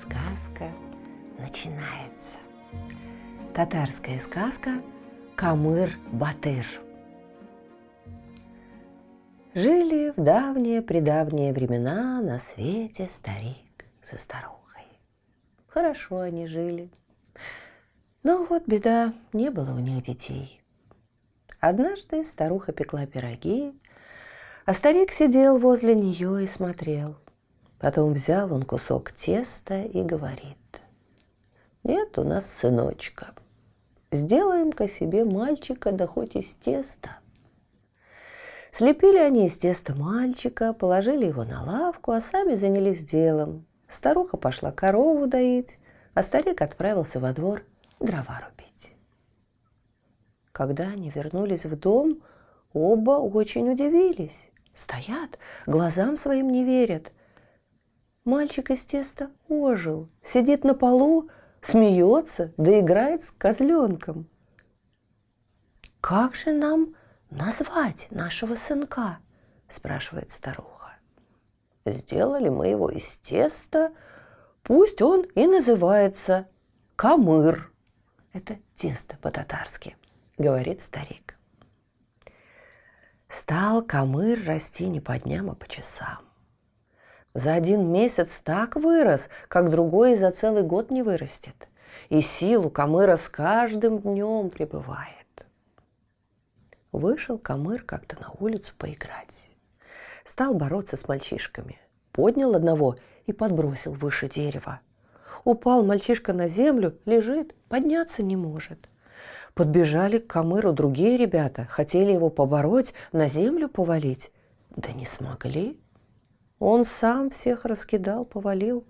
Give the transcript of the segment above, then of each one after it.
Сказка начинается. Татарская сказка Камыр-Батыр. Жили в давние-предавние времена на свете старик со старухой. Хорошо они жили. Но вот беда, не было у них детей. Однажды старуха пекла пироги, а старик сидел возле нее и смотрел – Потом взял он кусок теста и говорит, нет у нас сыночка, сделаем-ка себе мальчика, да хоть из теста. Слепили они из теста мальчика, положили его на лавку, а сами занялись делом. Старуха пошла корову доить, а старик отправился во двор дрова рубить. Когда они вернулись в дом, оба очень удивились. Стоят, глазам своим не верят. Мальчик из теста ожил, сидит на полу, смеется, да играет с козленком. «Как же нам назвать нашего сынка?» – спрашивает старуха. «Сделали мы его из теста, пусть он и называется Камыр». Это тесто по-татарски, говорит старик. Стал Камыр расти не по дням, а по часам. За один месяц так вырос, как другой за целый год не вырастет. И силу Камыра с каждым днем прибывает. Вышел Камыр как-то на улицу поиграть. Стал бороться с мальчишками. Поднял одного и подбросил выше дерева. Упал мальчишка на землю, лежит, подняться не может. Подбежали к Камыру другие ребята, хотели его побороть, на землю повалить. Да не смогли. Он сам всех раскидал, повалил.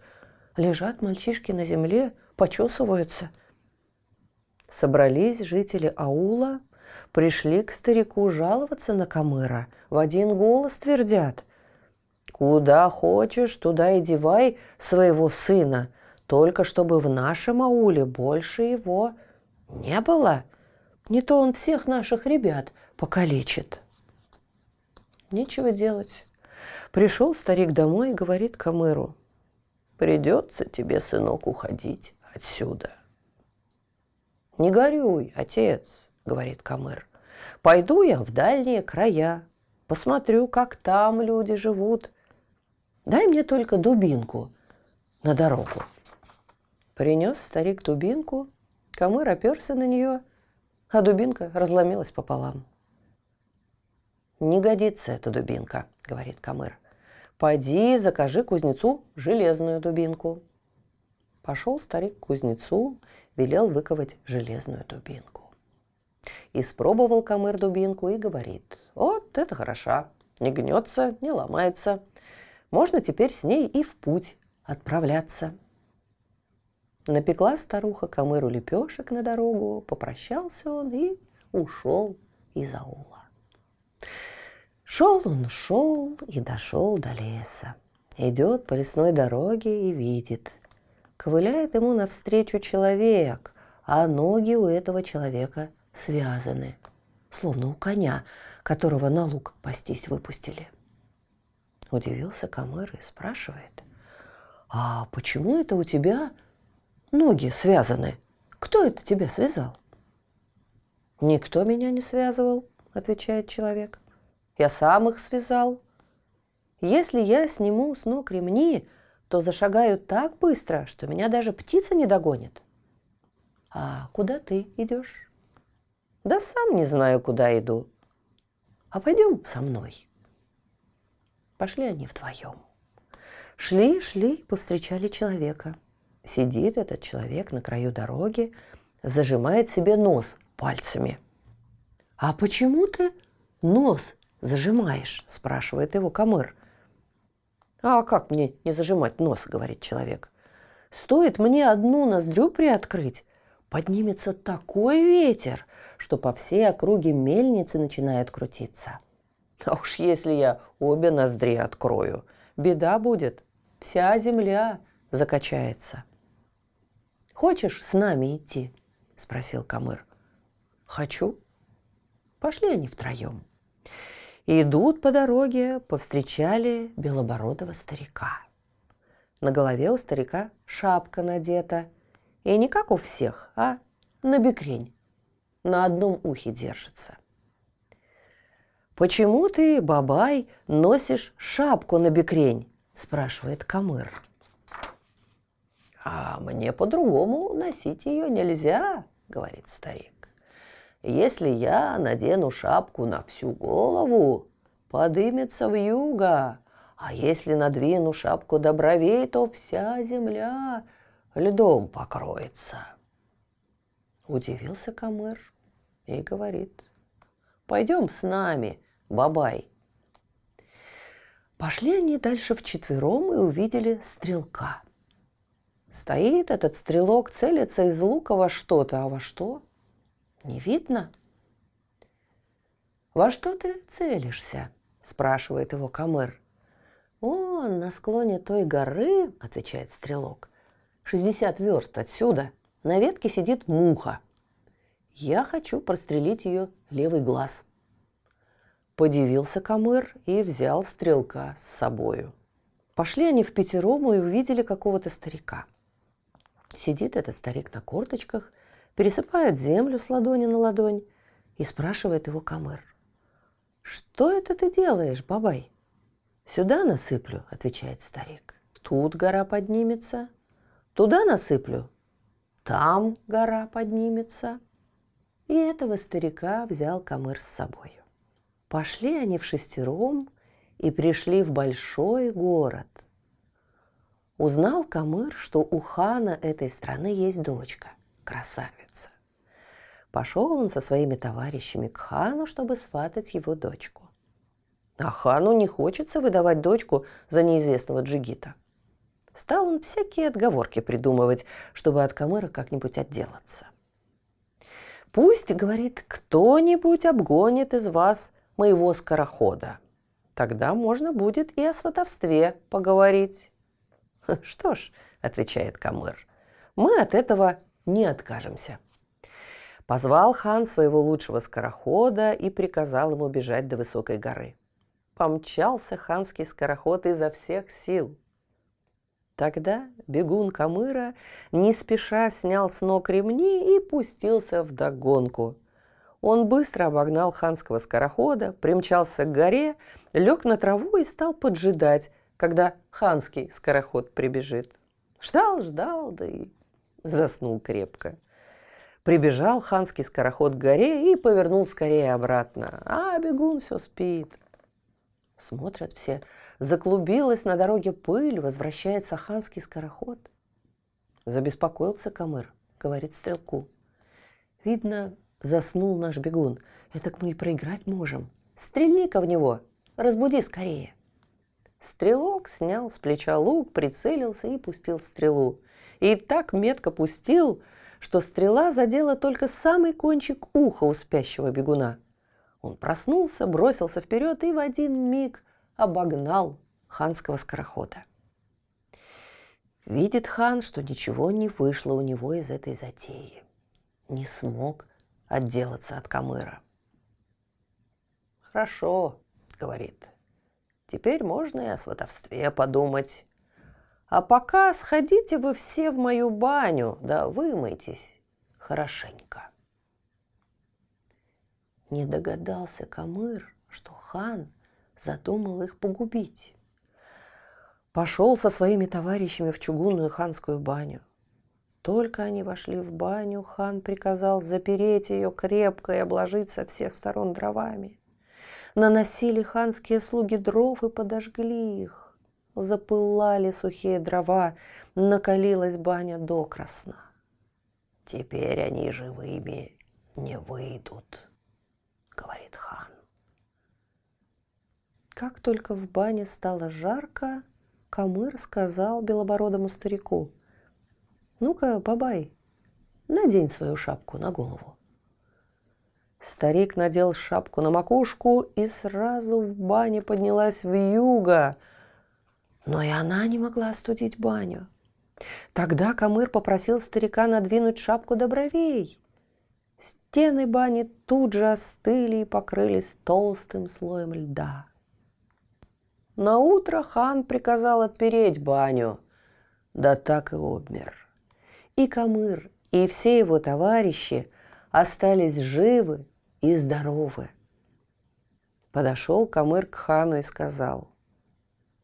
Лежат мальчишки на земле, почесываются. Собрались жители аула, пришли к старику жаловаться на Камыра. В один голос твердят. «Куда хочешь, туда и девай своего сына, только чтобы в нашем ауле больше его не было. Не то он всех наших ребят покалечит». Нечего делать. Пришел старик домой и говорит Камыру, придется тебе, сынок, уходить отсюда. Не горюй, отец, говорит Камыр. Пойду я в дальние края, посмотрю, как там люди живут. Дай мне только дубинку на дорогу. Принес старик дубинку, Камыр оперся на нее, а дубинка разломилась пополам. «Не годится эта дубинка», — говорит Камыр. «Пойди, закажи кузнецу железную дубинку». Пошел старик к кузнецу, велел выковать железную дубинку. Испробовал Камыр дубинку и говорит, вот это хороша, не гнется, не ломается. Можно теперь с ней и в путь отправляться. Напекла старуха Камыру лепешек на дорогу, попрощался он и ушел из аула. Шел он, шел и дошел до леса. Идет по лесной дороге и видит. Ковыляет ему навстречу человек, а ноги у этого человека связаны, словно у коня, которого на луг пастись выпустили. Удивился Камыр и спрашивает, «А почему это у тебя ноги связаны? Кто это тебя связал?» «Никто меня не связывал», — отвечает человек. Я сам их связал. Если я сниму с ног ремни, то зашагаю так быстро, что меня даже птица не догонит. А куда ты идешь? Да сам не знаю, куда иду. А пойдем со мной. Пошли они вдвоем. Шли, шли, повстречали человека. Сидит этот человек на краю дороги, зажимает себе нос пальцами. А почему ты нос зажимаешь?» – спрашивает его Камыр. «А как мне не зажимать нос?» – говорит человек. Стоит мне одну ноздрю приоткрыть, поднимется такой ветер, что по всей округе мельницы начинает крутиться. А уж если я обе ноздри открою, беда будет. Вся земля закачается. «Хочешь с нами идти?» – спросил Камыр. «Хочу». Пошли они втроем. идут по дороге, повстречали белобородого старика. На голове у старика шапка надета. И не как у всех, а на бекрень. На одном ухе держится. «Почему ты, бабай, носишь шапку на бекрень?» – спрашивает Камыр. «А мне по-другому носить ее нельзя», – говорит старик. «Если я надену шапку на всю голову, подымется в юго, а если надвину шапку до бровей, то вся земля льдом покроется. Удивился Камыр и говорит, пойдем с нами, бабай. Пошли они дальше вчетвером и увидели стрелка. Стоит этот стрелок, целится из лука во что-то, а во что? Не видно. «Во что ты целишься?» – спрашивает его Камыр. «Он на склоне той горы, — отвечает стрелок, — 60 верст отсюда, на ветке сидит муха. Я хочу прострелить ее левый глаз». Подивился Камыр и взял стрелка с собою. Пошли они в пятером и увидели какого-то старика. Сидит этот старик на корточках, пересыпает землю с ладони на ладонь и спрашивает его Камыр. «Что это ты делаешь, бабай?» «Сюда насыплю», — отвечает старик. «Тут гора поднимется. Туда насыплю. Там гора поднимется». И этого старика взял Камыр с собой. Пошли они в шестером и пришли в большой город. Узнал Камыр, что у хана этой страны есть дочка, красавица. Пошел он со своими товарищами к хану, чтобы сватать его дочку. А хану не хочется выдавать дочку за неизвестного джигита. Стал он всякие отговорки придумывать, чтобы от Камыра как-нибудь отделаться. «Пусть, — говорит, — кто-нибудь обгонит из вас моего скорохода. Тогда можно будет и о сватовстве поговорить». «Что ж, — отвечает Камыр, — мы от этого не откажемся». Позвал хан своего лучшего скорохода и приказал ему бежать до высокой горы помчался ханский скороход изо всех сил. Тогда бегун Камыра не спеша снял с ног ремни и пустился в догонку. Он быстро обогнал ханского скорохода, примчался к горе, лег на траву и стал поджидать, когда ханский скороход прибежит. Ждал, ждал, да и заснул крепко. Прибежал ханский скороход к горе и повернул скорее обратно, а бегун все спит – Смотрят все. Заклубилась на дороге пыль, возвращается ханский скороход. Забеспокоился Камыр, говорит стрелку. Видно, заснул наш бегун. Это мы и проиграть можем. Стрельни-ка в него, разбуди скорее. Стрелок снял с плеча лук, прицелился и пустил стрелу. И так метко пустил, что стрела задела только самый кончик уха у спящего бегуна – он проснулся, бросился вперед и в один миг обогнал ханского скорохода. Видит хан, что ничего не вышло у него из этой затеи. Не смог отделаться от Камыра. «Хорошо», — говорит, — «теперь можно и о сватовстве подумать. А пока сходите вы все в мою баню, да вымойтесь хорошенько». Не догадался Камыр, что хан задумал их погубить. Пошел со своими товарищами в чугунную ханскую баню. Только они вошли в баню, хан приказал запереть ее крепко и обложить со всех сторон дровами. Наносили ханские слуги дров и подожгли их. Запылали сухие дрова, накалилась баня докрасна. Теперь они живыми не выйдут говорит хан. Как только в бане стало жарко, Камыр сказал белобородому старику, Ну-ка, бабай, надень свою шапку на голову. Старик надел шапку на макушку, и сразу в бане поднялась вьюга. Но и она не могла остудить баню. Тогда Камыр попросил старика надвинуть шапку до бровей. Стены бани тут же остыли и покрылись толстым слоем льда. На утро хан приказал отпереть баню, да так и обмер. И Камыр, и все его товарищи остались живы и здоровы. Подошел Камыр к хану и сказал,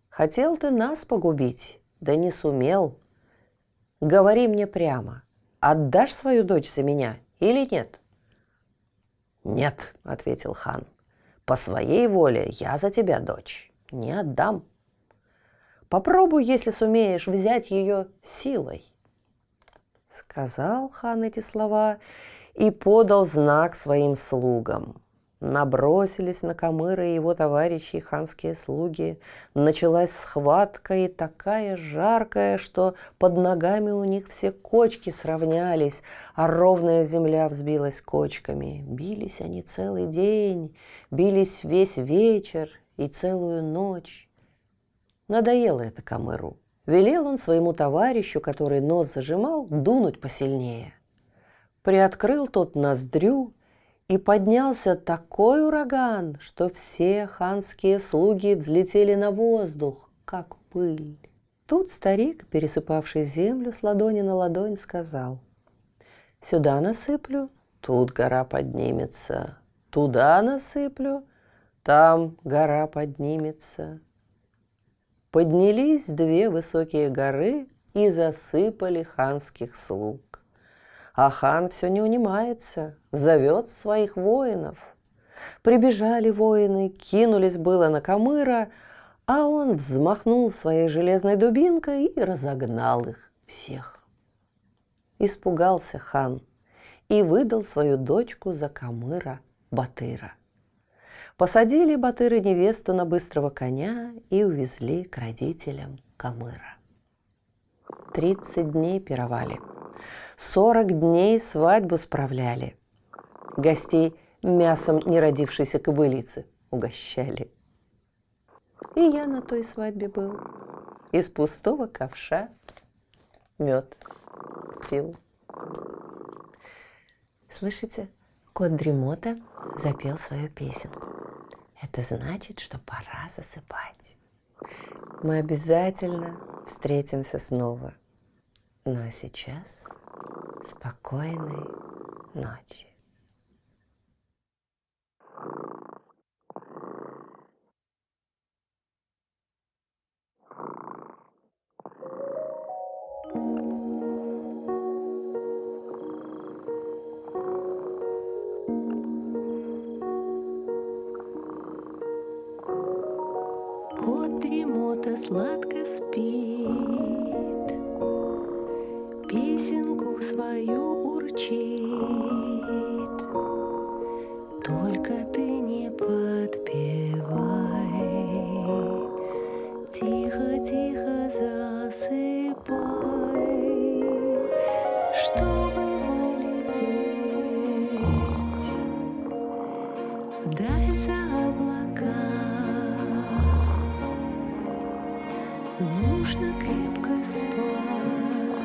«Хотел ты нас погубить, да не сумел. Говори мне прямо, отдашь свою дочь за меня или нет?» «Нет», — ответил хан, — «по своей воле я за тебя, дочь, не отдам. Попробуй, если сумеешь, взять ее силой». Сказал хан эти слова и подал знак своим слугам. Набросились на Камыра и его товарищи, ханские слуги. Началась схватка и такая жаркая, что под ногами у них все кочки сравнялись, а ровная земля взбилась кочками. Бились они целый день, бились весь вечер и целую ночь. Надоело это Камыру. Велел он своему товарищу, который нос зажимал, дунуть посильнее. Приоткрыл тот ноздрю, и поднялся такой ураган, что все ханские слуги взлетели на воздух, как пыль. Тут старик, пересыпавший землю с ладони на ладонь, сказал, «Сюда насыплю, тут гора поднимется, туда насыплю, там гора поднимется». Поднялись две высокие горы и засыпали ханских слуг. А хан все не унимается, зовет своих воинов. Прибежали воины, кинулись было на Камыра, а он взмахнул своей железной дубинкой и разогнал их всех. Испугался хан и выдал свою дочку за Камыра Батыра. Посадили Батыры невесту на быстрого коня и увезли к родителям Камыра. Тридцать дней пировали – Сорок дней свадьбу справляли. Гостей мясом неродившейся кобылицы угощали. И я на той свадьбе был. Из пустого ковша мед пил. Слышите, кот Дремота запел свою песенку. Это значит, что пора засыпать. Мы обязательно встретимся снова – ну а сейчас спокойной ночи. Кот дремота сладко спит песенку свою урчит. Только ты не подпевай, тихо-тихо засыпай, чтобы полететь вдаль за облака. Нужно крепко спать.